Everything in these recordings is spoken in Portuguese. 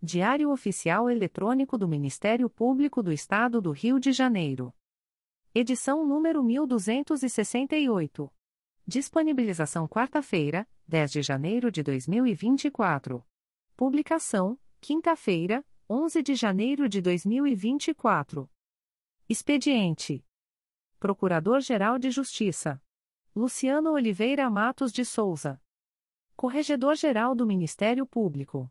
Diário Oficial Eletrônico do Ministério Público do Estado do Rio de Janeiro. Edição número 1268. Disponibilização quarta-feira, 10 de janeiro de 2024. Publicação: quinta-feira, 11 de janeiro de 2024. Expediente: Procurador-Geral de Justiça Luciano Oliveira Matos de Souza. Corregedor-Geral do Ministério Público.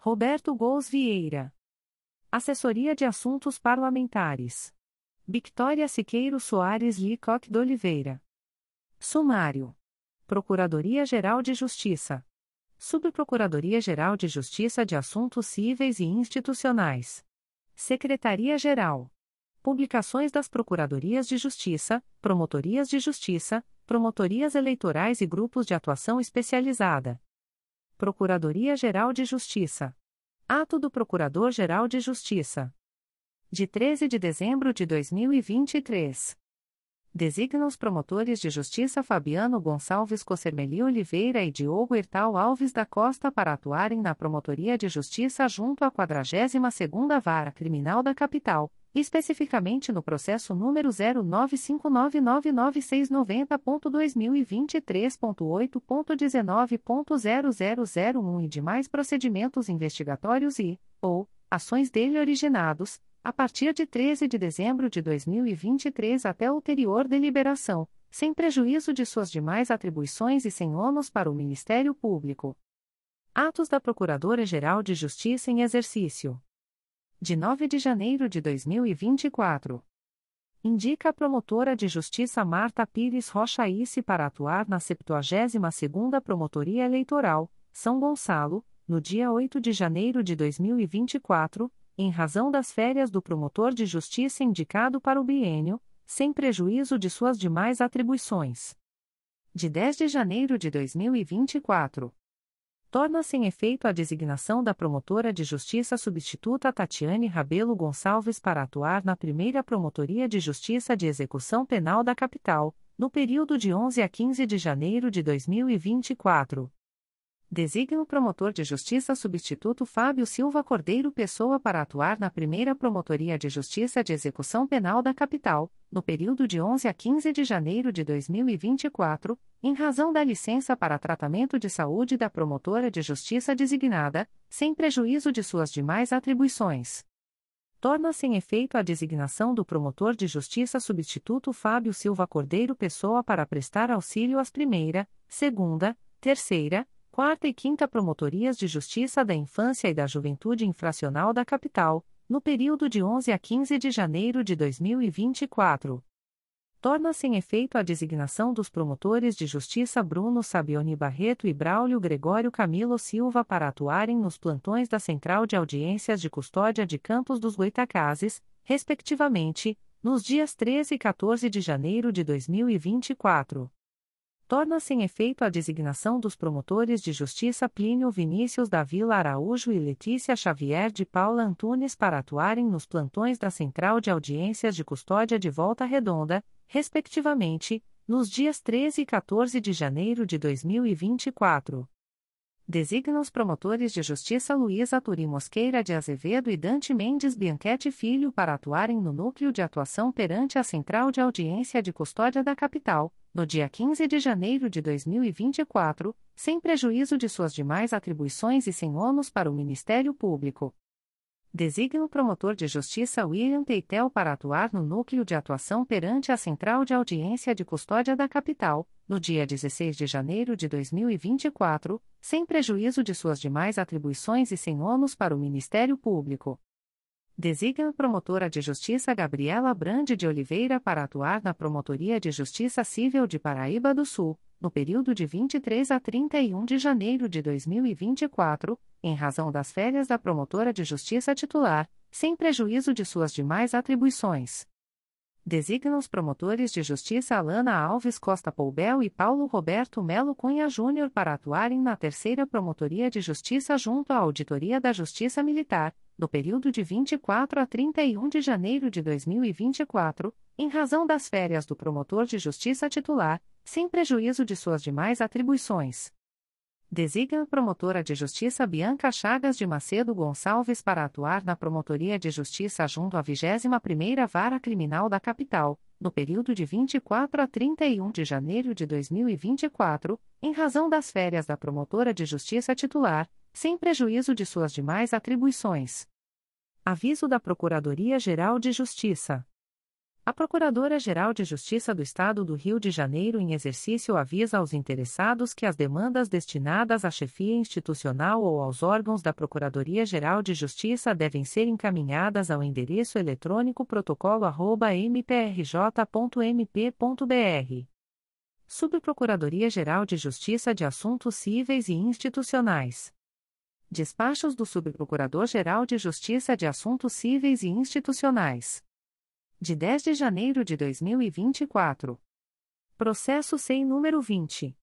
Roberto Gous Vieira. Assessoria de Assuntos Parlamentares. Victoria Siqueiro Soares Licoque de Oliveira. Sumário. Procuradoria-Geral de Justiça. Subprocuradoria-Geral de Justiça de Assuntos Cíveis e Institucionais. Secretaria-Geral. Publicações das Procuradorias de Justiça, Promotorias de Justiça, Promotorias Eleitorais e Grupos de Atuação Especializada. Procuradoria-Geral de Justiça. Ato do Procurador-Geral de Justiça. De 13 de dezembro de 2023. Designa os promotores de justiça Fabiano Gonçalves Cossermeli Oliveira e Diogo Hertal Alves da Costa para atuarem na Promotoria de Justiça junto à 42ª Vara Criminal da Capital, especificamente no processo número 0959999690.2023.8.19.0001 e demais procedimentos investigatórios e, ou, ações dele originados, a partir de 13 de dezembro de 2023 até ulterior deliberação, sem prejuízo de suas demais atribuições e sem ônus para o Ministério Público. Atos da Procuradora-Geral de Justiça em exercício de 9 de janeiro de 2024. Indica a promotora de justiça Marta Pires Rocha Isse para atuar na 72ª Promotoria Eleitoral, São Gonçalo, no dia 8 de janeiro de 2024, em razão das férias do promotor de justiça indicado para o biênio, sem prejuízo de suas demais atribuições. De 10 de janeiro de 2024 torna-se em efeito a designação da promotora de justiça substituta Tatiane Rabelo Gonçalves para atuar na primeira Promotoria de Justiça de Execução Penal da Capital, no período de 11 a 15 de janeiro de 2024. Designa o promotor de justiça substituto Fábio Silva Cordeiro Pessoa para atuar na primeira Promotoria de Justiça de Execução Penal da Capital, no período de 11 a 15 de janeiro de 2024, em razão da licença para tratamento de saúde da promotora de justiça designada, sem prejuízo de suas demais atribuições. Torna-se em efeito a designação do promotor de justiça substituto Fábio Silva Cordeiro Pessoa para prestar auxílio às primeira, segunda, terceira, quarta e quinta Promotorias de Justiça da Infância e da Juventude Infracional da Capital, no período de 11 a 15 de janeiro de 2024. Torna-se em efeito a designação dos promotores de justiça Bruno Sabioni Barreto e Braulio Gregório Camilo Silva para atuarem nos plantões da Central de Audiências de Custódia de Campos dos Goitacazes, respectivamente, nos dias 13 e 14 de janeiro de 2024. Torna-se em efeito a designação dos promotores de justiça Plínio Vinícius da Vila Araújo e Letícia Xavier de Paula Antunes para atuarem nos plantões da Central de Audiências de Custódia de Volta Redonda, respectivamente, nos dias 13 e 14 de janeiro de 2024. Designa os promotores de justiça Luísa Turi Mosqueira de Azevedo e Dante Mendes Bianchetti Filho para atuarem no núcleo de atuação perante a Central de Audiência de Custódia da Capital, no dia 15 de janeiro de 2024, sem prejuízo de suas demais atribuições e sem ônus para o Ministério Público. Designa o promotor de justiça William Teitel para atuar no núcleo de atuação perante a Central de Audiência de Custódia da Capital, no dia 16 de janeiro de 2024, sem prejuízo de suas demais atribuições e sem ônus para o Ministério Público. Designa a promotora de justiça Gabriela Brande de Oliveira para atuar na Promotoria de Justiça Civil de Paraíba do Sul, no período de 23 a 31 de janeiro de 2024, em razão das férias da promotora de justiça titular, sem prejuízo de suas demais atribuições. Designa os promotores de justiça Alana Alves Costa Poubel e Paulo Roberto Melo Cunha Júnior para atuarem na Terceira Promotoria de Justiça junto à Auditoria da Justiça Militar, no período de 24 a 31 de janeiro de 2024, em razão das férias do promotor de justiça titular, sem prejuízo de suas demais atribuições. Designa a promotora de justiça Bianca Chagas de Macedo Gonçalves para atuar na Promotoria de Justiça junto à 21ª Vara Criminal da Capital, no período de 24 a 31 de janeiro de 2024, em razão das férias da promotora de justiça titular, sem prejuízo de suas demais atribuições. Aviso da Procuradoria-Geral de Justiça. A Procuradora-Geral de Justiça do Estado do Rio de Janeiro, em exercício, avisa aos interessados que as demandas destinadas à chefia institucional ou aos órgãos da Procuradoria-Geral de Justiça devem ser encaminhadas ao endereço eletrônico protocolo@mprj.mp.br. Subprocuradoria-Geral de Justiça de Assuntos Cíveis e Institucionais. Despachos do Subprocurador-Geral de Justiça de Assuntos Cíveis e Institucionais de 10 de janeiro de 2024. Processo sem número 20.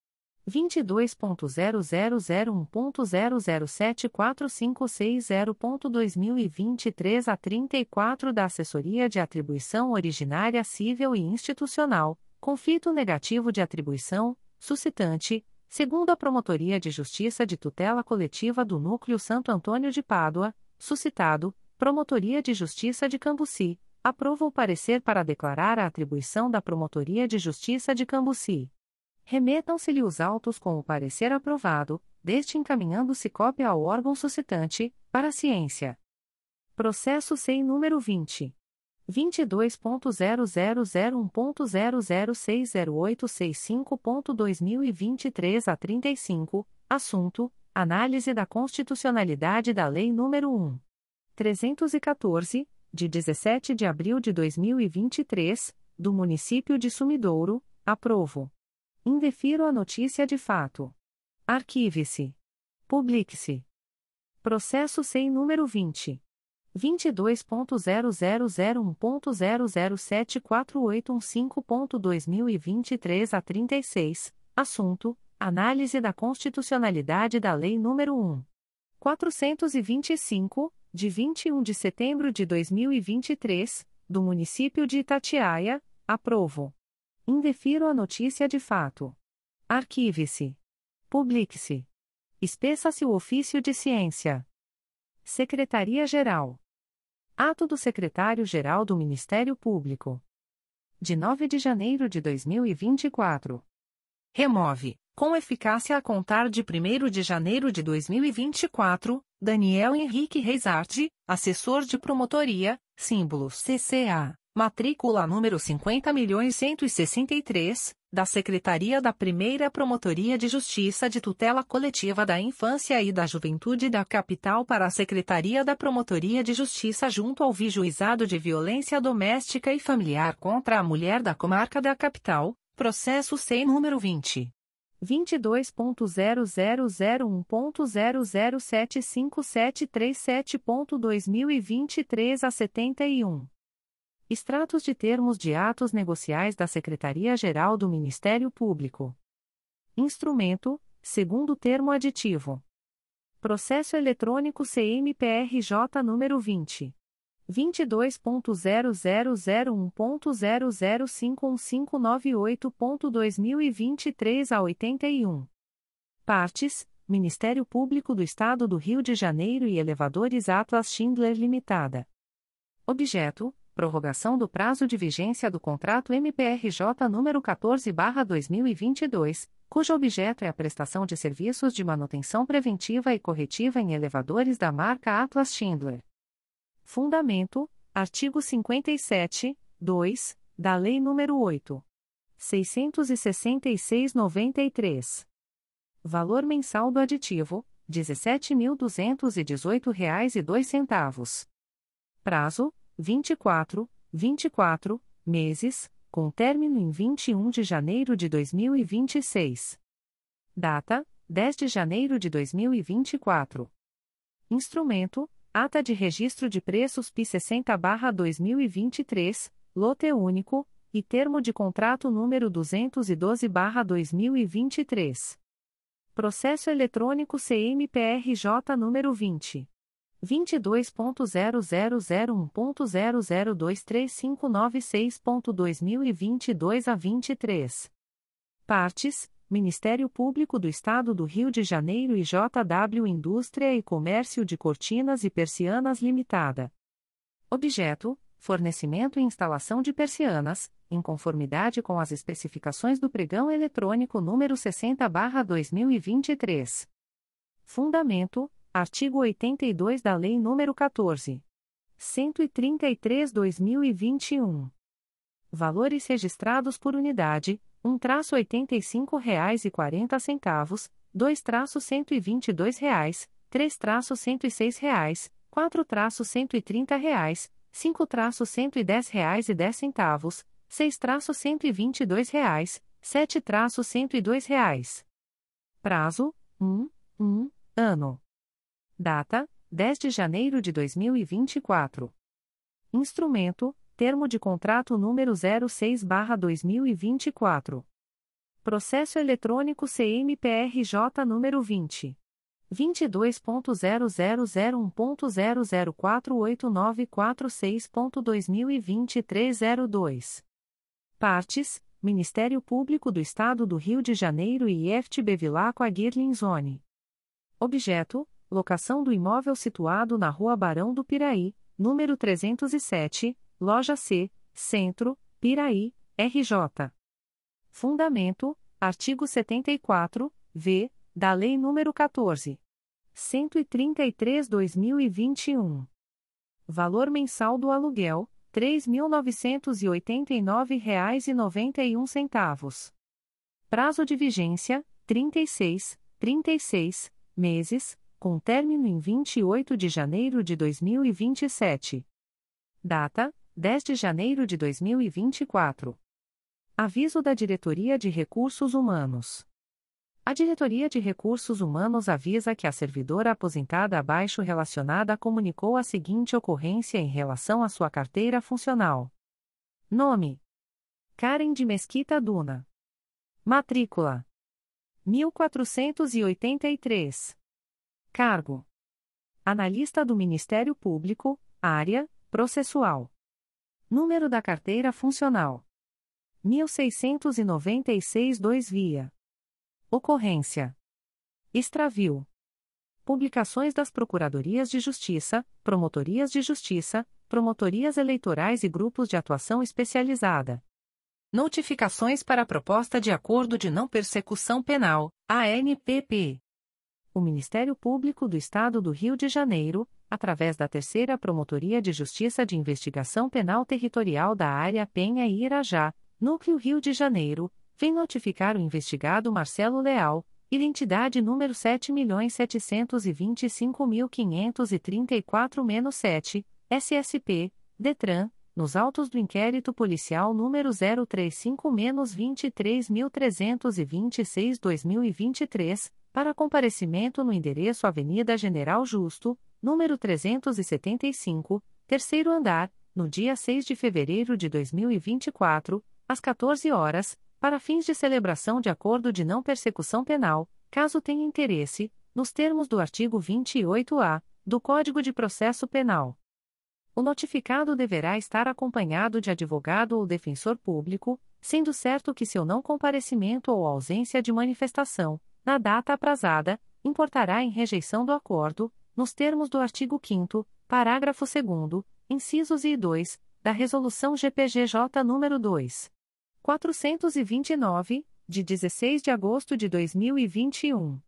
22.0001.0074560.2023 a 34 da Assessoria de Atribuição Originária Civil e Institucional, conflito negativo de atribuição, suscitante, segundo a Promotoria de Justiça de Tutela Coletiva do Núcleo Santo Antônio de Pádua, suscitado, Promotoria de Justiça de Cambuci, aprova o parecer para declarar a atribuição da Promotoria de Justiça de Cambuci. Remetam-se-lhe os autos com o parecer aprovado, deste encaminhando-se cópia ao órgão suscitante, para ciência. Processo sem número 20. 22.0001.0060865.2023 a 35, assunto: Análise da constitucionalidade da Lei nº 1. 314, de 17 de abril de 2023, do município de Sumidouro, aprovo. Indefiro a notícia de fato. Arquive-se. Publique-se. Processo sem número 20. 22.0001.0074815.2023 a 36, assunto: Análise da constitucionalidade da Lei nº 1. 425, de 21 de setembro de 2023, do município de Itatiaia, aprovo. Indefiro a notícia de fato. Arquive-se. Publique-se. Espeça-se o ofício de ciência. Secretaria-Geral. Ato do Secretário-Geral do Ministério Público. De 9 de janeiro de 2024. Remove com eficácia a contar de 1 de janeiro de 2024, Daniel Henrique Reisarte, assessor de promotoria, símbolo CCA, matrícula número 50.163, da Secretaria da Primeira Promotoria de Justiça de Tutela Coletiva da Infância e da Juventude da Capital para a Secretaria da Promotoria de Justiça junto ao Vijuizado de Violência Doméstica e Familiar contra a Mulher da Comarca da Capital, processo sem número 20. 22.0001.0075737.2023 a 71. Extratos de termos de atos negociais da Secretaria-Geral do Ministério Público. Instrumento: segundo termo aditivo. Processo eletrônico CMPRJ número 20 22.0001.0051598.2023 a 81. Partes: Ministério Público do Estado do Rio de Janeiro e Elevadores Atlas Schindler Limitada. Objeto: prorrogação do prazo de vigência do contrato MPRJ número 14/2022, cujo objeto é a prestação de serviços de manutenção preventiva e corretiva em elevadores da marca Atlas Schindler. Fundamento: artigo 57, 2, da Lei nº 8. 666/93. Valor mensal do aditivo: R$ 17.218,02. Prazo: 24, 24 meses, com término em 21 de janeiro de 2026. Data: 10 de janeiro de 2024. Instrumento: Ata de Registro de Preços P60-2023, lote único, e termo de contrato número 212-2023. Processo eletrônico CMPRJ número 20. 22.0001.0023596.2022 a 23. Partes: Ministério Público do Estado do Rio de Janeiro e JW Indústria e Comércio de Cortinas e Persianas Limitada. Objeto: Fornecimento e instalação de persianas, em conformidade com as especificações do pregão eletrônico número 60/2023. Fundamento: Artigo 82 da Lei nº 14. 133/2021. Valores registrados por unidade: 1 traço R$ 85,40, 2 traço R$ 122, 3 traço R$ 106, 4 traço R$ 130, 5 traço R$ 110,10, 6 traço R$ 122, 7 traço R$ 102. Prazo: 1, 1, ano. Data: 10 de janeiro de 2024. Instrumento: Termo de contrato número 06/2024. Processo eletrônico CMPRJ número 20 22.0001.0048946.2023 Partes: Ministério Público do Estado do Rio de Janeiro e IFT Bevilacqua Aguirre Zone. Objeto: locação do imóvel situado na Rua Barão do Piraí, número 307, Loja C, Centro, Piraí, RJ. Fundamento: artigo 74, v, da Lei nº 14. 133/2021. Valor mensal do aluguel: R$ 3.989,91. Prazo de vigência: 36, 36 meses com término em 28 de janeiro de 2027. Data: 10 de janeiro de 2024. Aviso da Diretoria de Recursos Humanos. A Diretoria de Recursos Humanos avisa que a servidora aposentada abaixo relacionada comunicou a seguinte ocorrência em relação à sua carteira funcional: Nome: Karen de Mesquita Duna. Matrícula: 1483. Cargo: Analista do Ministério Público, área processual. Número da carteira funcional: 1696-2 via. Ocorrência: Extravio. Publicações das Procuradorias de Justiça, Promotorias de Justiça, Promotorias Eleitorais e Grupos de Atuação Especializada. Notificações para a Proposta de Acordo de Não Persecução Penal, ANPP o Ministério Público do Estado do Rio de Janeiro, através da Terceira Promotoria de Justiça de Investigação Penal Territorial da Área Penha e Irajá, Núcleo Rio de Janeiro, vem notificar o investigado Marcelo Leal, identidade número 7.725.534-7, SSP, DETRAN, nos autos do inquérito policial número 035-23326-2023, para comparecimento no endereço Avenida General Justo, número 375, terceiro andar, no dia 6 de fevereiro de 2024, às 14 horas, para fins de celebração de acordo de não persecução penal, caso tenha interesse, nos termos do artigo 28-A do Código de Processo Penal. O notificado deverá estar acompanhado de advogado ou defensor público, sendo certo que seu não comparecimento ou ausência de manifestação, na data aprazada, importará em rejeição do acordo, nos termos do artigo 5 parágrafo 2 incisos e 2, da Resolução GPGJ nº 2. 429, de 16 de agosto de 2021.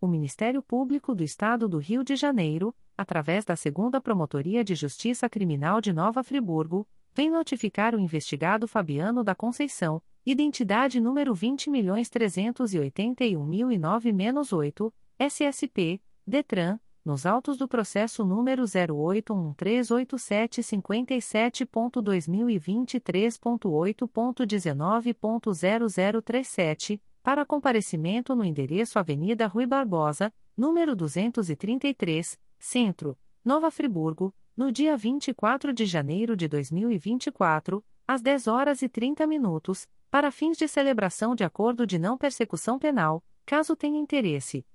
O Ministério Público do Estado do Rio de Janeiro, através da Segunda Promotoria de Justiça Criminal de Nova Friburgo, vem notificar o investigado Fabiano da Conceição, identidade número 20.381.009-8, SSP, DETRAN, nos autos do processo número 0813857.2023.8.19.0037, para comparecimento no endereço Avenida Rui Barbosa, número 233, Centro, Nova Friburgo, no dia 24 de janeiro de 2024, às 10 horas e 30 minutos, para fins de celebração de acordo de não persecução penal, caso tenha interesse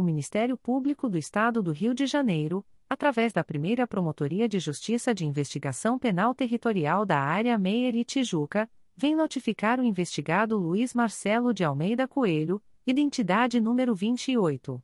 o Ministério Público do Estado do Rio de Janeiro, através da primeira Promotoria de Justiça de Investigação Penal Territorial da Área Meier e Tijuca, vem notificar o investigado Luiz Marcelo de Almeida Coelho, identidade número 28.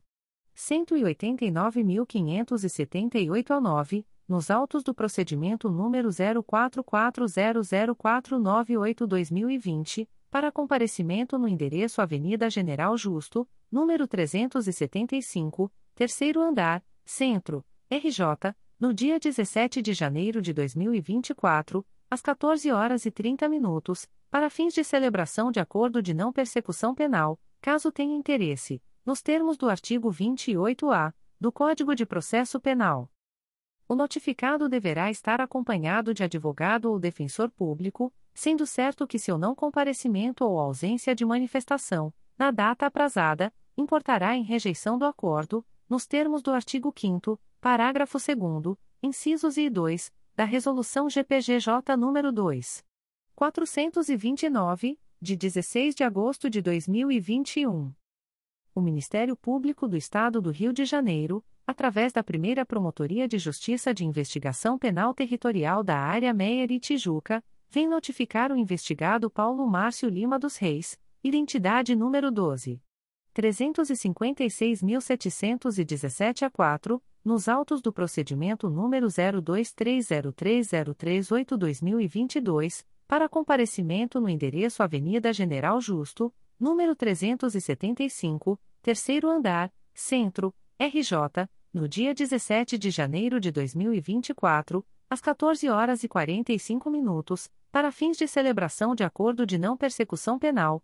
189.578 a 9, nos autos do procedimento número 04400498-2020 para comparecimento no endereço Avenida General Justo, número 375, terceiro andar, Centro, RJ, no dia 17 de janeiro de 2024, às 14 horas e 30 minutos, para fins de celebração de acordo de não persecução penal, caso tenha interesse, nos termos do artigo 28-A do Código de Processo Penal. O notificado deverá estar acompanhado de advogado ou defensor público, sendo certo que seu não comparecimento ou ausência de manifestação, na data aprazada, importará em rejeição do acordo, nos termos do artigo 5 parágrafo 2 incisos e e 2, da Resolução GPGJ nº 2. 429, de 16 de agosto de 2021. O Ministério Público do Estado do Rio de Janeiro, através da primeira Promotoria de Justiça de Investigação Penal Territorial da Área Meier e Tijuca, vem notificar o investigado Paulo Márcio Lima dos Reis, identidade número 12. 356.717 a 4, nos autos do procedimento número 02303038-2022, para comparecimento no endereço Avenida General Justo, número 375, terceiro andar, Centro, RJ, no dia 17 de janeiro de 2024, às 14 horas e 45 minutos, para fins de celebração de acordo de não persecução penal,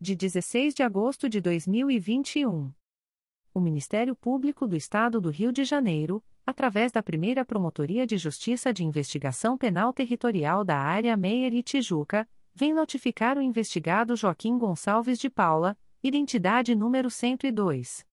de 16 de agosto de 2021. O Ministério Público do Estado do Rio de Janeiro, através da primeira Promotoria de Justiça de Investigação Penal Territorial da Área Meier e Tijuca, vem notificar o investigado Joaquim Gonçalves de Paula, identidade número 102.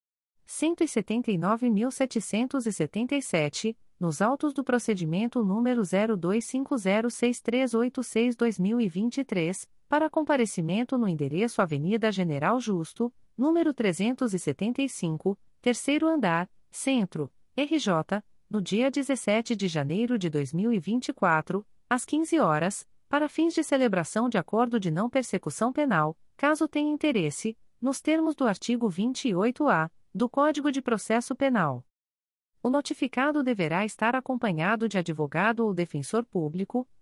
179.777, nos autos do procedimento número 02506386-2023, para comparecimento no endereço Avenida General Justo, número 375, terceiro andar, Centro, RJ, no dia 17 de janeiro de 2024, às 15 horas, para fins de celebração de acordo de não persecução penal, caso tenha interesse, nos termos do artigo 28-A do Código de Processo Penal. O notificado deverá estar acompanhado de advogado ou defensor público,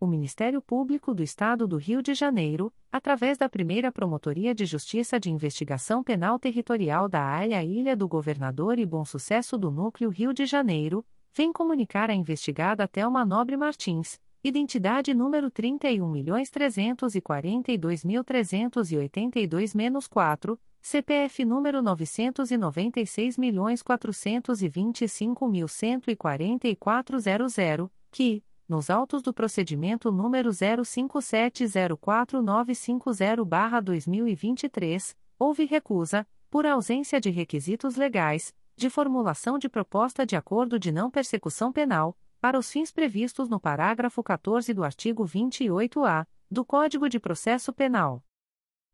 O Ministério Público do Estado do Rio de Janeiro, através da primeira Promotoria de Justiça de Investigação Penal Territorial da Área Ilha do Governador e Bom Sucesso do Núcleo Rio de Janeiro, vem comunicar a investigada Thelma Nobre Martins, identidade número 31.382.382-4, CPF número 996.425.144.00, que, nos autos do procedimento número 05704950-2023, houve recusa, por ausência de requisitos legais, de formulação de proposta de acordo de não persecução penal, para os fins previstos no parágrafo 14 do artigo 28-A do Código de Processo Penal.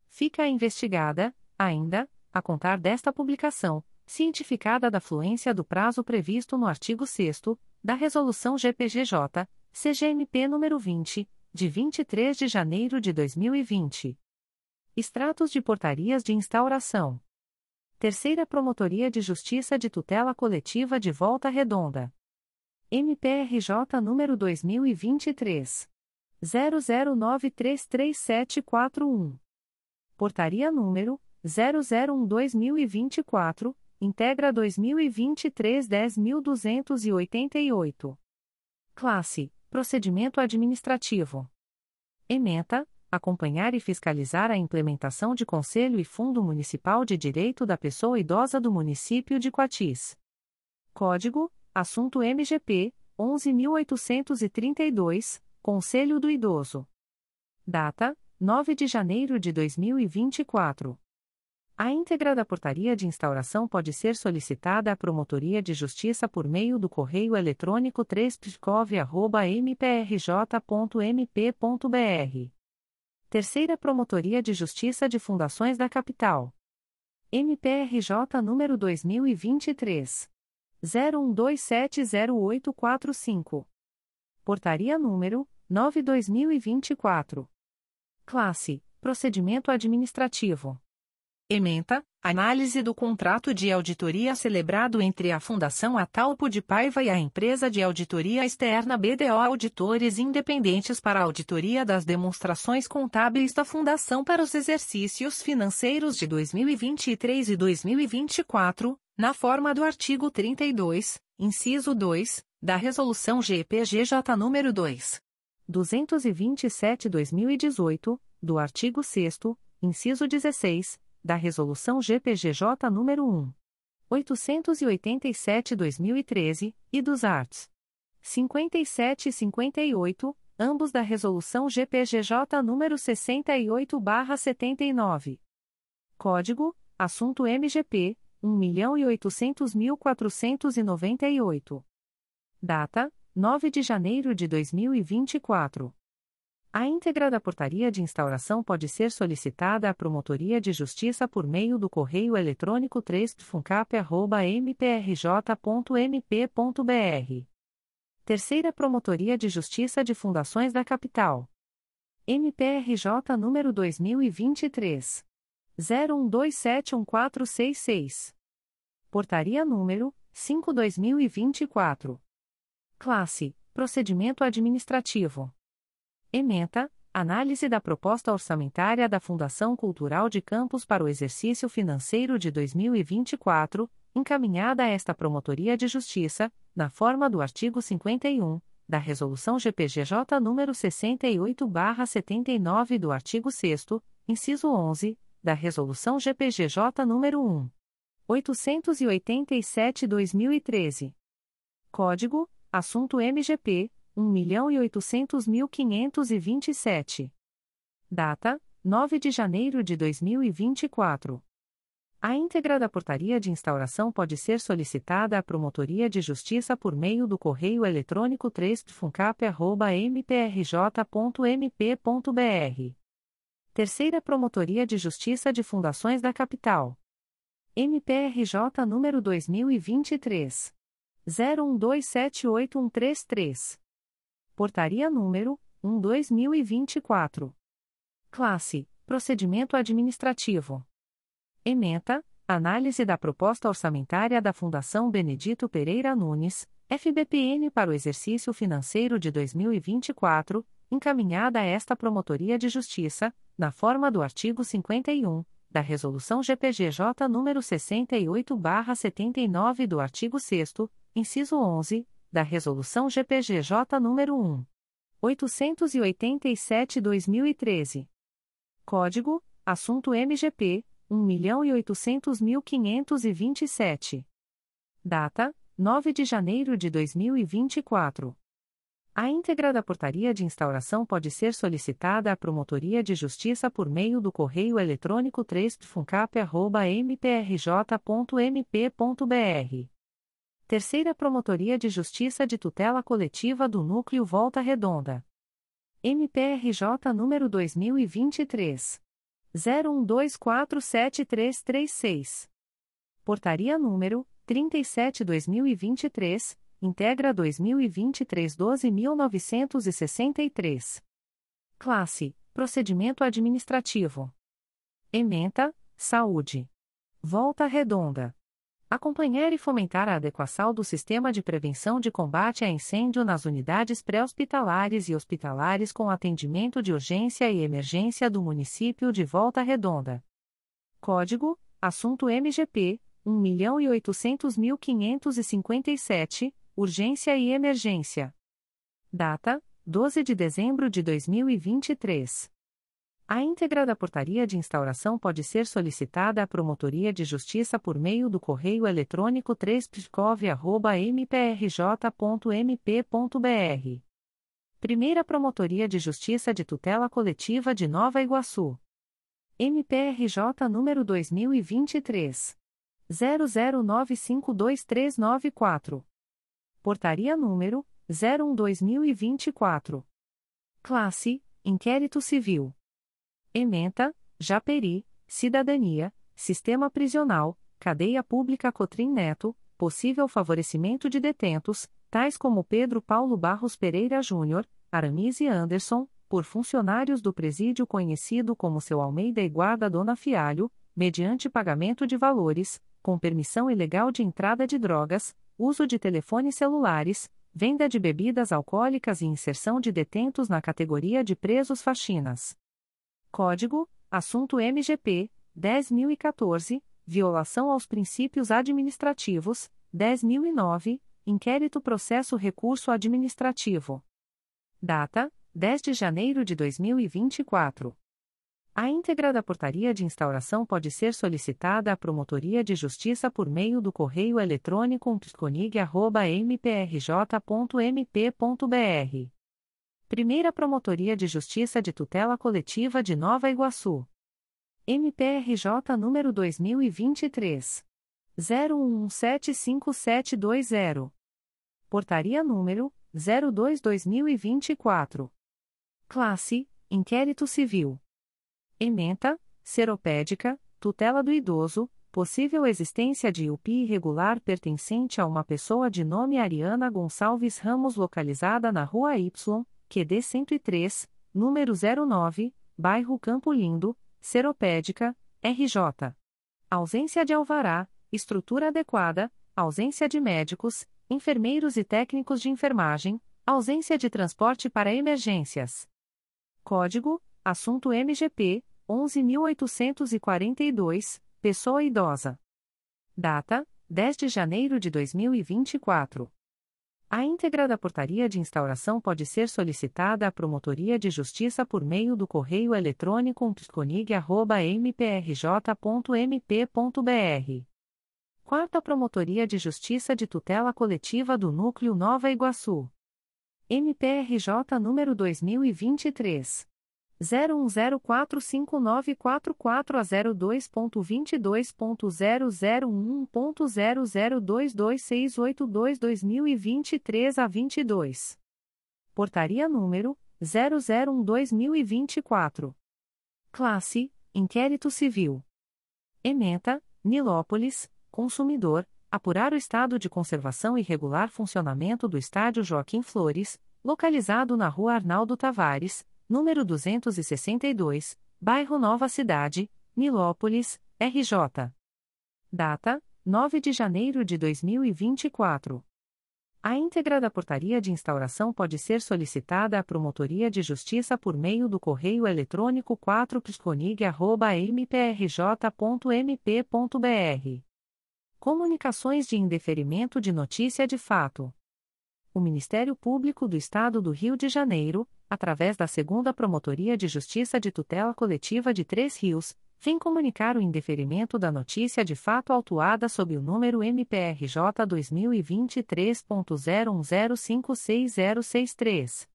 Fica investigada, ainda, a contar desta publicação, cientificada da fluência do prazo previsto no artigo 6 da Resolução GPGJ, CGMP nº 20, de 23 de janeiro de 2020. Extratos de portarias de instauração. Terceira Promotoria de Justiça de Tutela Coletiva de Volta Redonda. MPRJ número 2023 00933741. Portaria número 001/2024, integra 2023 10288. Classe: Procedimento administrativo. Ementa: acompanhar e fiscalizar a implementação de Conselho e Fundo Municipal de Direito da Pessoa Idosa do município de Quatis. Código Assunto MGP 11832, Conselho do Idoso. Data: 9 de janeiro de 2024. A íntegra da portaria de instauração pode ser solicitada à Promotoria de Justiça por meio do correio eletrônico 3 mprj.mp.br. Terceira Promotoria de Justiça de Fundações da Capital. MPRJ número 2023 01270845. Portaria número 9/2024. Classe: Procedimento administrativo. Ementa: Análise do contrato de auditoria celebrado entre a Fundação Atalpo de Paiva e a empresa de auditoria externa BDO Auditores Independentes para a auditoria das demonstrações contábeis da Fundação para os exercícios financeiros de 2023 e 2024, na forma do artigo 32, inciso 2, da Resolução GPGJ nº 2. 227/2018, do artigo 6 inciso 16, da Resolução GPGJ nº 1. 887/2013, e dos arts. 57 e 58, ambos da Resolução GPGJ nº 68/79. Código: Assunto MGP 1.800.498. Data: 9 de janeiro de 2024. A íntegra da portaria de instauração pode ser solicitada à Promotoria de Justiça por meio do correio eletrônico 3funcap.mprj.mp.br. Terceira Promotoria de Justiça de Fundações da Capital. MPRJ número 2023 01271466. Portaria número 5/2024. Classe: Procedimento administrativo. Ementa: Análise da proposta orçamentária da Fundação Cultural de Campos para o exercício financeiro de 2024, encaminhada a esta Promotoria de Justiça, na forma do artigo 51 da Resolução GPGJ nº 68/79 do artigo 6 inciso 11, da Resolução GPGJ nº 1. 887-2013. Código: Assunto MGP 1.800.527. Data: 9 de janeiro de 2024. A íntegra da portaria de instauração pode ser solicitada à Promotoria de Justiça por meio do correio eletrônico 3funcap.mprj.mp.br. Terceira Promotoria de Justiça de Fundações da Capital. MPRJ número 2023. 01278133. Portaria número 1-2024. Classe: Procedimento Administrativo. Ementa, análise da proposta orçamentária da Fundação Benedito Pereira Nunes, FBPN para o exercício financeiro de 2024, encaminhada a esta Promotoria de Justiça, na forma do artigo 51 da Resolução GPGJ nº 68/79 do artigo 6 inciso 11, da Resolução GPGJ nº 1. 887-2013. Código: Assunto MGP 1.800.527. Data: 9 de janeiro de 2024. A íntegra da portaria de instauração pode ser solicitada à Promotoria de Justiça por meio do correio eletrônico 3funcap.mprj.mp.br. Terceira Promotoria de Justiça de Tutela Coletiva do Núcleo Volta Redonda. MPRJ número 2023 01247336. Portaria número 37/2023, integra 2023 12963. Classe: Procedimento administrativo. Ementa: Saúde. Volta Redonda. Acompanhar e fomentar a adequação do sistema de prevenção de combate a incêndio nas unidades pré-hospitalares e hospitalares com atendimento de urgência e emergência do município de Volta Redonda. Código: Assunto MGP 1.800.557, Urgência e Emergência. Data: 12 de dezembro de 2023. A íntegra da portaria de instauração pode ser solicitada à Promotoria de Justiça por meio do correio eletrônico 3pscov.mprj.mp.br. Primeira Promotoria de Justiça de Tutela Coletiva de Nova Iguaçu. MPRJ número 2023. 00952394. Portaria número 01-2024. Classe: Inquérito Civil. Ementa, Japeri, Cidadania, Sistema Prisional, Cadeia Pública Cotrim Neto, possível favorecimento de detentos, tais como Pedro Paulo Barros Pereira Júnior, Aramise Anderson, por funcionários do presídio conhecido como seu Almeida e Guarda Dona Fialho, mediante pagamento de valores, com permissão ilegal de entrada de drogas, uso de telefones celulares, venda de bebidas alcoólicas e inserção de detentos na categoria de presos faxinas. Código: Assunto MGP 10014, Violação aos princípios administrativos 10009, Inquérito Processo Recurso Administrativo. Data: 10 de janeiro de 2024. A íntegra da portaria de instauração pode ser solicitada à Promotoria de Justiça por meio do correio eletrônico psconig.mprj.mp.br Primeira Promotoria de Justiça de Tutela Coletiva de Nova Iguaçu. MPRJ número 2023 01175720. Portaria número 02/2024. Classe: Inquérito Civil. Ementa: Seropédica, tutela do idoso, possível existência de UPI irregular pertencente a uma pessoa de nome Ariana Gonçalves Ramos localizada na Rua Y QD 103, número 09, bairro Campo Lindo, Seropédica, RJ. Ausência de alvará, estrutura adequada, ausência de médicos, enfermeiros e técnicos de enfermagem, ausência de transporte para emergências. Código: Assunto MGP 11842, pessoa idosa. Data: 10 de janeiro de 2024. A íntegra da portaria de instauração pode ser solicitada à Promotoria de Justiça por meio do correio eletrônico psconig.mprj.mp.br. Quarta Promotoria de Justiça de Tutela Coletiva do Núcleo Nova Iguaçu. MPRJ número 2023. 01045944 a 02.22.0001.0022682-2023 a 22. Portaria número 001-2024. Classe: Inquérito Civil. Ementa, Nilópolis, Consumidor, apurar o estado de conservação e regular funcionamento do Estádio Joaquim Flores, localizado na Rua Arnaldo Tavares, número 262, Bairro Nova Cidade, Nilópolis, RJ. Data: 9 de janeiro de 2024. A íntegra da portaria de instauração pode ser solicitada à Promotoria de Justiça por meio do correio eletrônico 4psconig.mprj.mp.br. Comunicações de indeferimento de notícia de fato. O Ministério Público do Estado do Rio de Janeiro, através da Segunda Promotoria de Justiça de Tutela Coletiva de Três Rios, vem comunicar o indeferimento da notícia de fato autuada sob o número MPRJ 2023.01056063.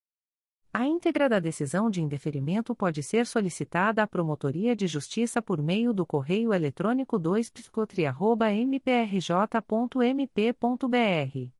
A íntegra da decisão de indeferimento pode ser solicitada à Promotoria de Justiça por meio do correio eletrônico 2 mprj.mp.br.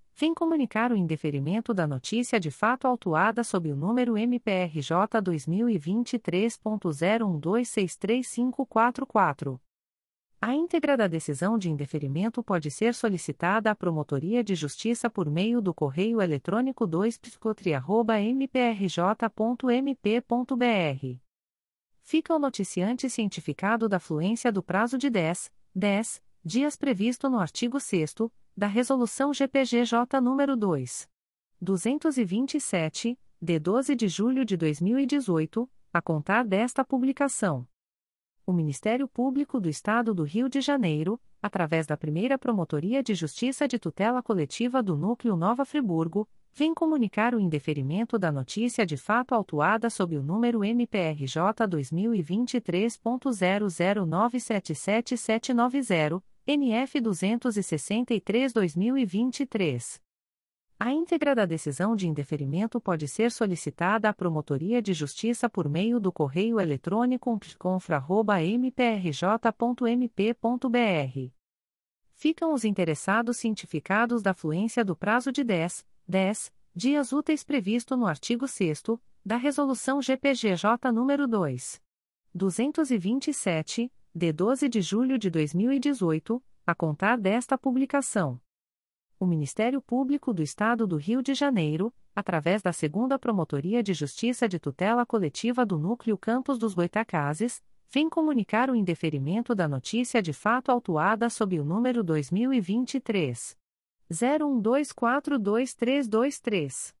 vem comunicar o indeferimento da notícia de fato autuada sob o número MPRJ 2023.01263544. A íntegra da decisão de indeferimento pode ser solicitada à Promotoria de Justiça por meio do correio eletrônico 2psicotri.mprj.mp.br. Fica o noticiante cientificado da fluência do prazo de 10, 10 dias previsto no artigo 6 da Resolução GPGJ nº 2. 227, de 12 de julho de 2018, a contar desta publicação. O Ministério Público do Estado do Rio de Janeiro, através da primeira Promotoria de Justiça de Tutela Coletiva do Núcleo Nova Friburgo, vem comunicar o indeferimento da notícia de fato autuada sob o número MPRJ 2023.00977790, NF 263-2023. A íntegra da decisão de indeferimento pode ser solicitada à Promotoria de Justiça por meio do correio eletrônico pconfra.mprj.mp.br. Ficam os interessados cientificados da fluência do prazo de 10, 10 dias úteis previsto no artigo 6 da Resolução GPGJ nº 2. 227, de 12 de julho de 2018, a contar desta publicação o Ministério Público do Estado do Rio de Janeiro, através da Segunda Promotoria de Justiça de Tutela Coletiva do Núcleo Campos dos Goitacazes, vem comunicar o indeferimento da notícia de fato autuada sob o número 2023 01242323.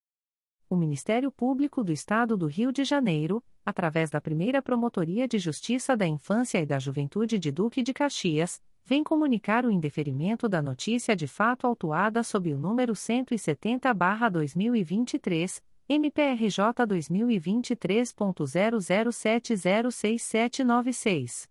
O Ministério Público do Estado do Rio de Janeiro, através da primeira Promotoria de Justiça da Infância e da Juventude de Duque de Caxias, vem comunicar o indeferimento da notícia de fato autuada sob o número 170-2023, MPRJ 2023.00706796.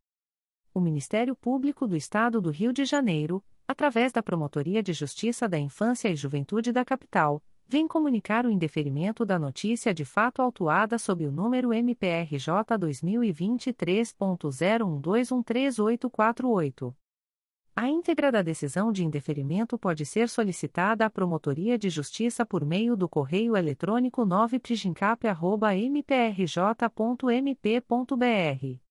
O Ministério Público do Estado do Rio de Janeiro, através da Promotoria de Justiça da Infância e Juventude da Capital, vem comunicar o indeferimento da notícia de fato autuada sob o número MPRJ 2023.01213848. A íntegra da decisão de indeferimento pode ser solicitada à Promotoria de Justiça por meio do correio eletrônico 9prigincap.mprj.mp.br.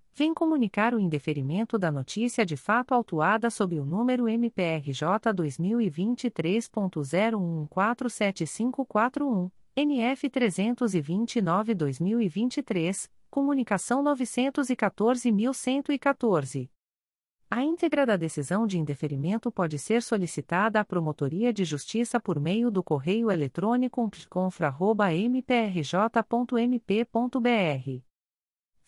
vem comunicar o indeferimento da notícia de fato autuada sob o número MPRJ 2023.0147541. NF 329-2023, Comunicação 914.114. A íntegra da decisão de indeferimento pode ser solicitada à Promotoria de Justiça por meio do correio eletrônico pconfra.mprj.mp.br.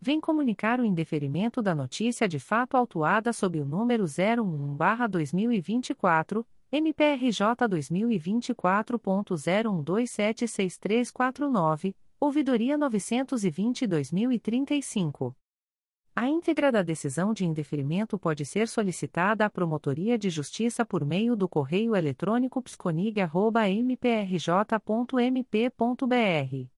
vem comunicar o indeferimento da notícia de fato autuada sob o número 011-2024, MPRJ 2024.01276349 ouvidoria 920-2035. A íntegra da decisão de indeferimento pode ser solicitada à Promotoria de Justiça por meio do correio eletrônico psconig.mprj.mp.br.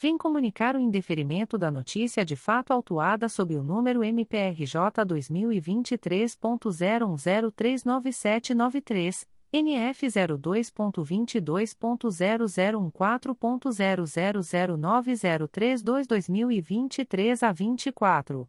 vem comunicar o indeferimento da notícia de fato autuada sob o número MPRJ 2023.01039793, NF 02.22.0014.0009032-2023 a 24.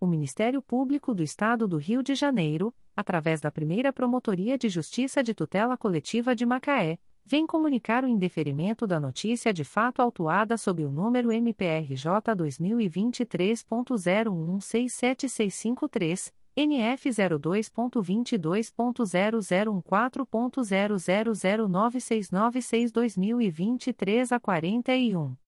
O Ministério Público do Estado do Rio de Janeiro, através da primeira Promotoria de Justiça de Tutela Coletiva de Macaé, vem comunicar o indeferimento da notícia de fato autuada sob o número MPRJ 2023.0167653, NF 02.22.0014.0009696 a 41.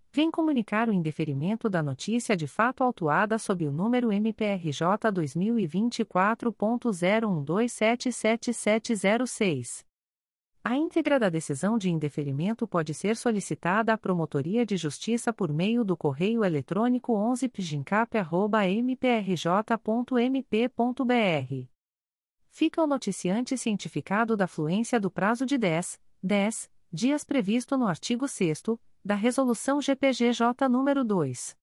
vem comunicar o indeferimento da notícia de fato autuada sob o número MPRJ 2024.01277706. A íntegra da decisão de indeferimento pode ser solicitada à Promotoria de Justiça por meio do correio eletrônico 11pgincap.mprj.mp.br. Fica o noticiante cientificado da fluência do prazo de 10, 10 dias previsto no artigo 6 da Resolução GPGJ nº 2.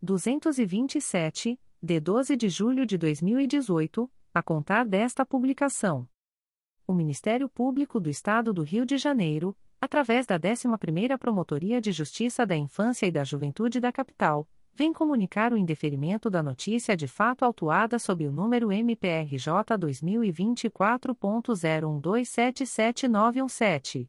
227, de 12 de julho de 2018, a contar desta publicação. O Ministério Público do Estado do Rio de Janeiro, através da 11ª Promotoria de Justiça da Infância e da Juventude da Capital, vem comunicar o indeferimento da notícia de fato autuada sob o número MPRJ 2024.01277917.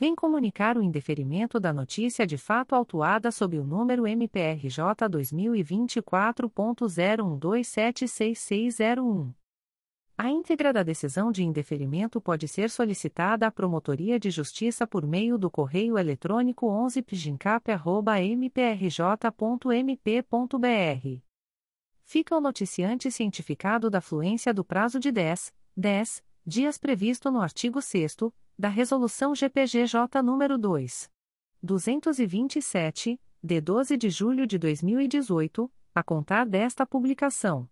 vem comunicar o indeferimento da notícia de fato autuada sob o número MPRJ 2024.01276601. A íntegra da decisão de indeferimento pode ser solicitada à Promotoria de Justiça por meio do correio eletrônico 11pgincap.mprj.mp.br. Fica o noticiante cientificado da fluência do prazo de 10, 10 dias previsto no artigo 6 da Resolução GPGJ nº 2. 227, de 12 de julho de 2018, a contar desta publicação.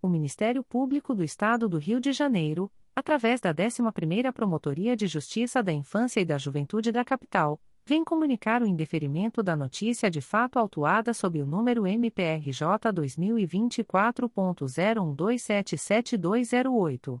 O Ministério Público do Estado do Rio de Janeiro, através da 11ª Promotoria de Justiça da Infância e da Juventude da Capital, vem comunicar o indeferimento da notícia de fato autuada sob o número MPRJ 2024.01277208.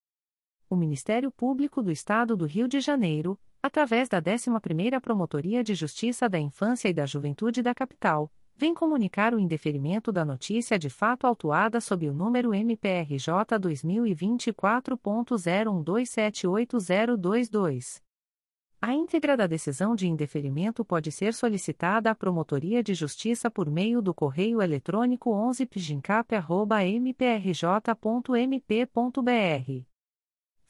o Ministério Público do Estado do Rio de Janeiro, através da 11ª Promotoria de Justiça da Infância e da Juventude da Capital, vem comunicar o indeferimento da notícia de fato autuada sob o número MPRJ 2024.01278022. A íntegra da decisão de indeferimento pode ser solicitada à Promotoria de Justiça por meio do correio eletrônico 11pgincap.mprj.mp.br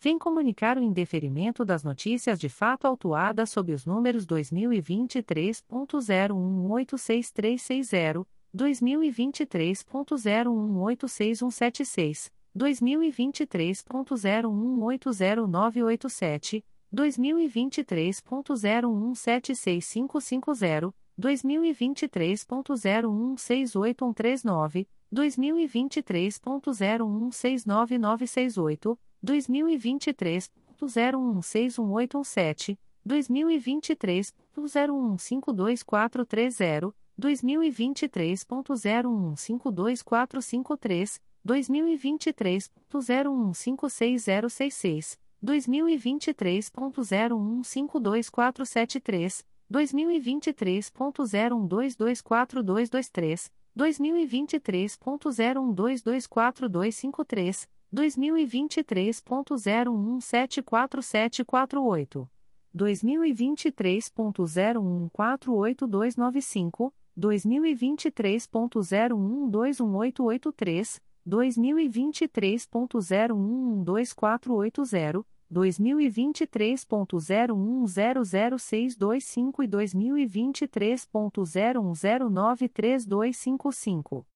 vem comunicar o indeferimento das notícias de fato autuadas sob os números 2023.01866360, 2023.0186176, 2023.0180987, 2023.0176550, 2023.0168139, 2023.0169968, 2023.0161817, 2023.0152430, 2023.0152453, 2023.0156066, 2023.0152473, 2023.012242223, 2023.012242253, 2023.0174748, 2023.0148295, 2023.0121883, 2023.0112480, 2023.0100625 e 2023.0109325.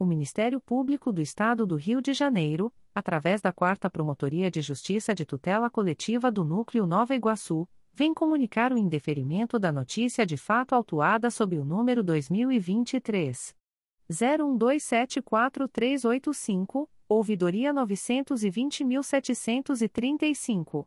O Ministério Público do Estado do Rio de Janeiro, através da 4 Promotoria de Justiça de Tutela Coletiva do Núcleo Nova Iguaçu, vem comunicar o indeferimento da notícia de fato autuada sob o número 2023 01274385 ouvidoria 920.735.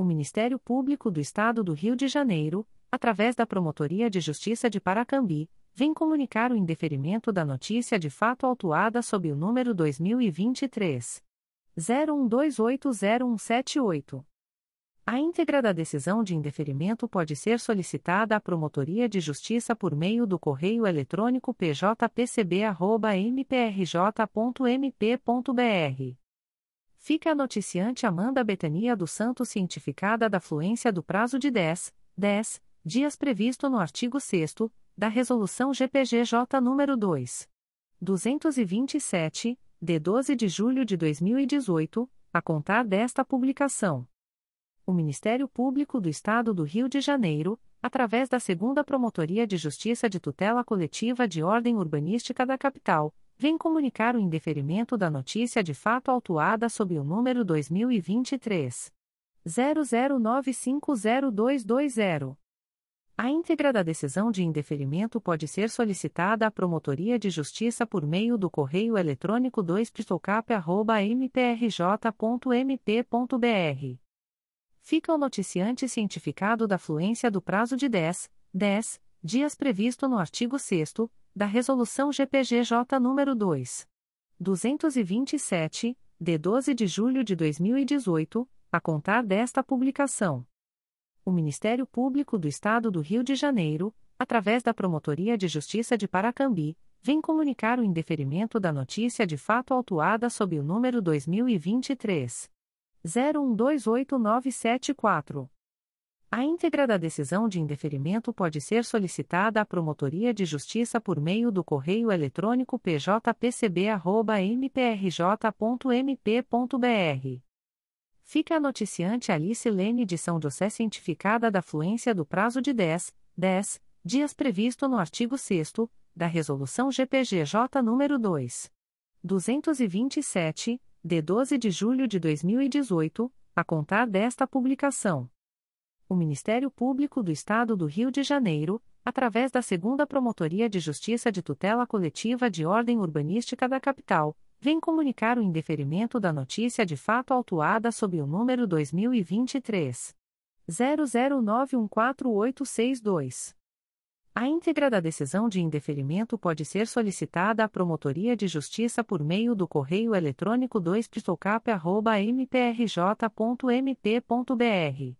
O Ministério Público do Estado do Rio de Janeiro, através da Promotoria de Justiça de Paracambi, vem comunicar o indeferimento da notícia de fato autuada sob o número 2023 01280178. A íntegra da decisão de indeferimento pode ser solicitada à Promotoria de Justiça por meio do correio eletrônico pjpcb.mprj.mp.br fica a noticiante Amanda Betania dos Santos cientificada da fluência do prazo de 10, 10 dias previsto no artigo 6 da Resolução GPGJ nº 2. 227, de 12 de julho de 2018, a contar desta publicação. O Ministério Público do Estado do Rio de Janeiro, através da Segunda Promotoria de Justiça de Tutela Coletiva de Ordem Urbanística da Capital, vem comunicar o indeferimento da notícia de fato autuada sob o número 2023 00950220. A íntegra da decisão de indeferimento pode ser solicitada à Promotoria de Justiça por meio do correio eletrônico 2pistolcap.mprj.mp.br. Fica o noticiante cientificado da fluência do prazo de 10, 10 dias previsto no artigo 6 da Resolução GPGJ nº 2. 227, de 12 de julho de 2018, a contar desta publicação. O Ministério Público do Estado do Rio de Janeiro, através da Promotoria de Justiça de Paracambi, vem comunicar o indeferimento da notícia de fato autuada sob o número 2023 01289774. A íntegra da decisão de indeferimento pode ser solicitada à Promotoria de Justiça por meio do correio eletrônico pjpcb.mprj.mp.br. Fica a noticiante Alice Lene de São José cientificada da fluência do prazo de 10, 10 dias previsto no artigo 6 da Resolução GPGJ nº 2. 227, de 12 de julho de 2018, a contar desta publicação o Ministério Público do Estado do Rio de Janeiro, através da Segunda Promotoria de Justiça de Tutela Coletiva de Ordem Urbanística da Capital, vem comunicar o indeferimento da notícia de fato autuada sob o número 2023 00914862. A íntegra da decisão de indeferimento pode ser solicitada à Promotoria de Justiça por meio do correio eletrônico 2 mprj.mp.br.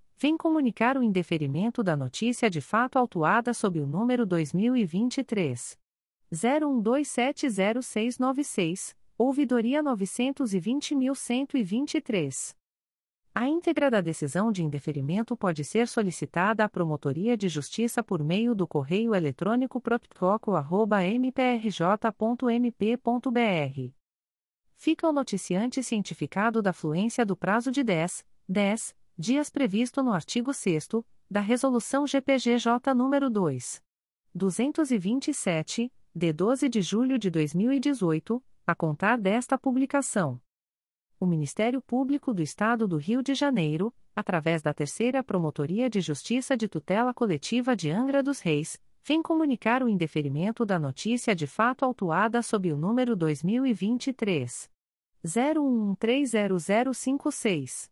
vem comunicar o indeferimento da notícia de fato autuada sob o número 2023 01270696 ouvidoria 920.123. A íntegra da decisão de indeferimento pode ser solicitada à Promotoria de Justiça por meio do correio eletrônico proptoco.mprj.mp.br. Fica o noticiante cientificado da fluência do prazo de 10, 10 dias previsto no artigo 6 da Resolução GPGJ nº 2. 227, de 12 de julho de 2018 a contar desta publicação. O Ministério Público do Estado do Rio de Janeiro, através da Terceira Promotoria de Justiça de Tutela Coletiva de Angra dos Reis, vem comunicar o indeferimento da notícia de fato autuada sob o número 2023 0130056.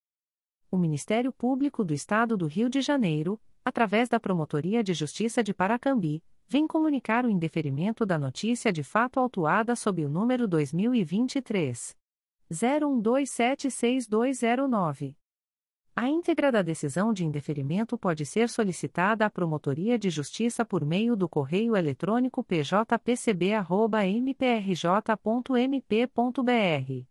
o Ministério Público do Estado do Rio de Janeiro, através da Promotoria de Justiça de Paracambi, vem comunicar o indeferimento da notícia de fato autuada sob o número 2023 01276209. A íntegra da decisão de indeferimento pode ser solicitada à Promotoria de Justiça por meio do correio eletrônico pjpcb.mprj.mp.br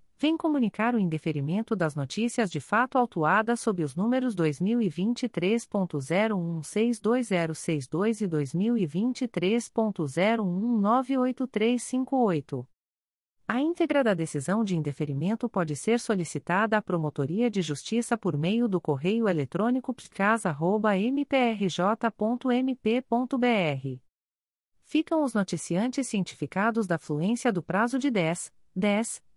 vem comunicar o indeferimento das notícias de fato autuadas sob os números 2023.0162062 e 2023.0198358. A íntegra da decisão de indeferimento pode ser solicitada à Promotoria de Justiça por meio do correio eletrônico picasa.mprj.mp.br. Ficam os noticiantes cientificados da fluência do prazo de 10, 10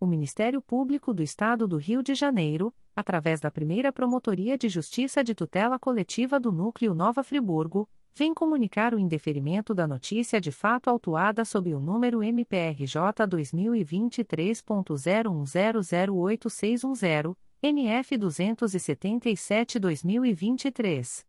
o Ministério Público do Estado do Rio de Janeiro, através da primeira Promotoria de Justiça de Tutela Coletiva do Núcleo Nova Friburgo, vem comunicar o indeferimento da notícia de fato autuada sob o número MPRJ 2023.01008610, NF 277-2023.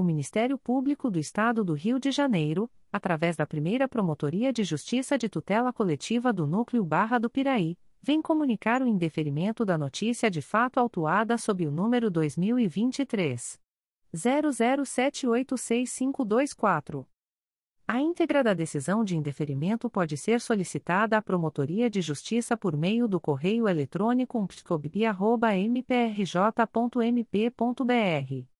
O Ministério Público do Estado do Rio de Janeiro, através da primeira Promotoria de Justiça de Tutela Coletiva do Núcleo Barra do Piraí, vem comunicar o indeferimento da notícia de fato autuada sob o número 2023. 00786524. A íntegra da decisão de indeferimento pode ser solicitada à Promotoria de Justiça por meio do correio eletrônico pscobi.mprj.mp.br.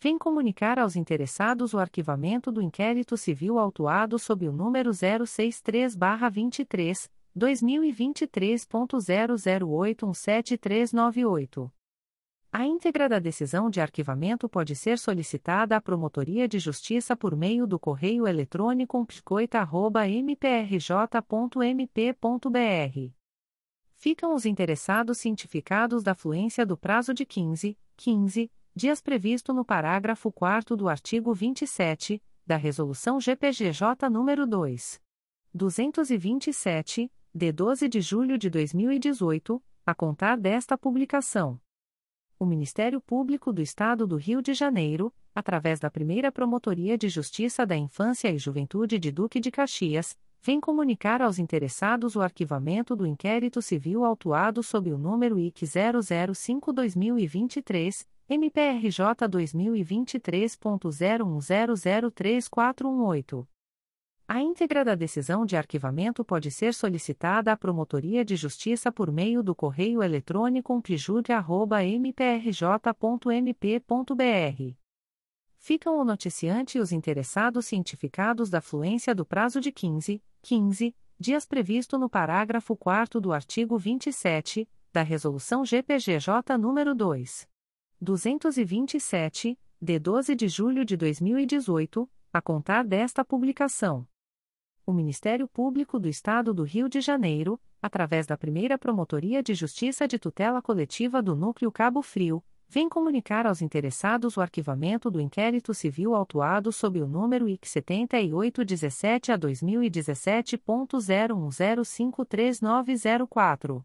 vem comunicar aos interessados o arquivamento do inquérito civil autuado sob o número 063-23, 2023.00817398. A íntegra da decisão de arquivamento pode ser solicitada à Promotoria de Justiça por meio do correio eletrônico psicoita.mprj.mp.br. Ficam os interessados cientificados da fluência do prazo de 15, 15 dias previsto no parágrafo 4 do artigo 27 da Resolução GPGJ nº 2. 227, de 12 de julho de 2018, a contar desta publicação. O Ministério Público do Estado do Rio de Janeiro, através da primeira Promotoria de Justiça da Infância e Juventude de Duque de Caxias, vem comunicar aos interessados o arquivamento do inquérito civil autuado sob o número IC 005-2023, MPRJ 2023.01003418. A íntegra da decisão de arquivamento pode ser solicitada à Promotoria de Justiça por meio do correio eletrônico pijud.mprj.mp.br. Ficam o noticiante e os interessados cientificados da fluência do prazo de 15, 15 dias previsto no parágrafo 4 do artigo 27 da Resolução GPGJ nº 2. 227, de 12 de julho de 2018, a contar desta publicação. O Ministério Público do Estado do Rio de Janeiro, através da primeira Promotoria de Justiça de Tutela Coletiva do Núcleo Cabo Frio, vem comunicar aos interessados o arquivamento do inquérito civil autuado sob o número IC 7817 a 2017.01053904.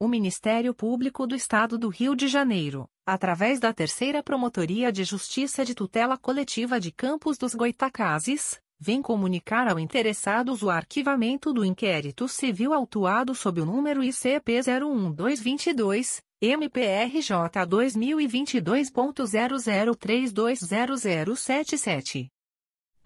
O Ministério Público do Estado do Rio de Janeiro, através da Terceira Promotoria de Justiça de Tutela Coletiva de Campos dos Goitacazes, vem comunicar ao interessados o arquivamento do inquérito civil autuado sob o número ICP 01222, MPRJ 2022.00320077.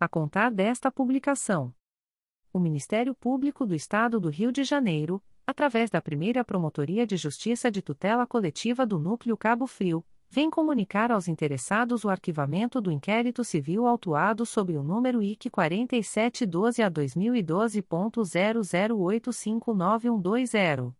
a contar desta publicação. O Ministério Público do Estado do Rio de Janeiro, através da primeira Promotoria de Justiça de Tutela Coletiva do Núcleo Cabo Frio, vem comunicar aos interessados o arquivamento do inquérito civil autuado sob o número IC 4712 a 2012.00859120.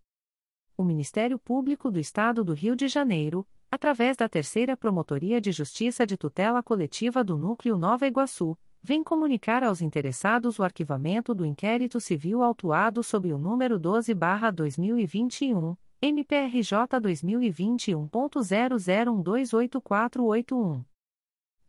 O Ministério Público do Estado do Rio de Janeiro, através da Terceira Promotoria de Justiça de Tutela Coletiva do Núcleo Nova Iguaçu, vem comunicar aos interessados o arquivamento do inquérito civil autuado sob o número 12-2021 MPRJ 2021.00128481.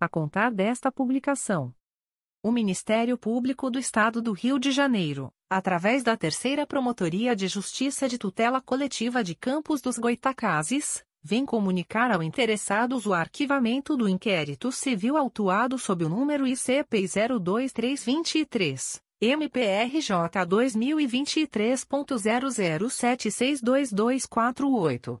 a contar desta publicação. O Ministério Público do Estado do Rio de Janeiro, através da Terceira Promotoria de Justiça de Tutela Coletiva de Campos dos Goitacazes, vem comunicar ao interessados o arquivamento do inquérito civil autuado sob o número ICP 02323. MPRJ 2023.00762248.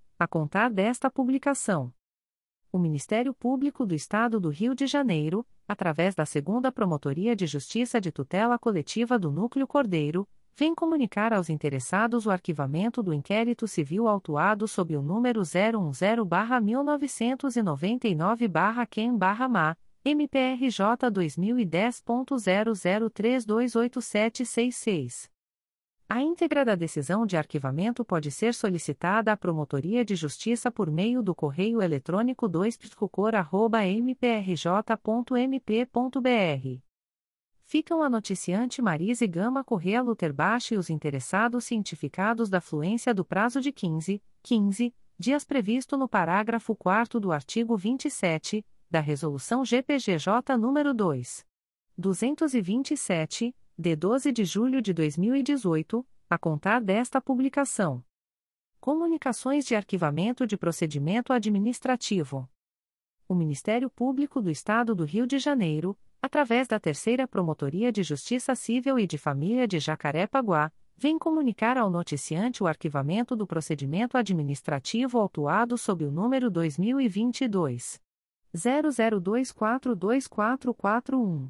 a contar desta publicação. O Ministério Público do Estado do Rio de Janeiro, através da Segunda Promotoria de Justiça de Tutela Coletiva do Núcleo Cordeiro, vem comunicar aos interessados o arquivamento do inquérito civil autuado sob o número 010-1999-QUEM-MA, MPRJ 2010.00328766. A íntegra da decisão de arquivamento pode ser solicitada à Promotoria de Justiça por meio do correio eletrônico 2 mprj.mp.br. Ficam a noticiante Marise Gama Correa Luterbach e os interessados cientificados da fluência do prazo de 15, 15 dias previsto no parágrafo 4 do artigo 27 da Resolução GPGJ nº 2. 227, de 12 de julho de 2018, a contar desta publicação. Comunicações de arquivamento de procedimento administrativo. O Ministério Público do Estado do Rio de Janeiro, através da Terceira Promotoria de Justiça Civil e de Família de Jacaré-Paguá, vem comunicar ao noticiante o arquivamento do procedimento administrativo autuado sob o número 2022 00242441.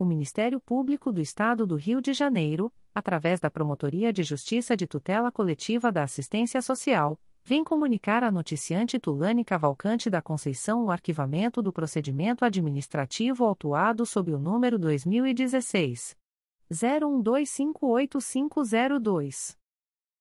o Ministério Público do Estado do Rio de Janeiro, através da Promotoria de Justiça de Tutela Coletiva da Assistência Social, vem comunicar à noticiante Tulane Cavalcante da Conceição o arquivamento do procedimento administrativo autuado sob o número 2016 01258502.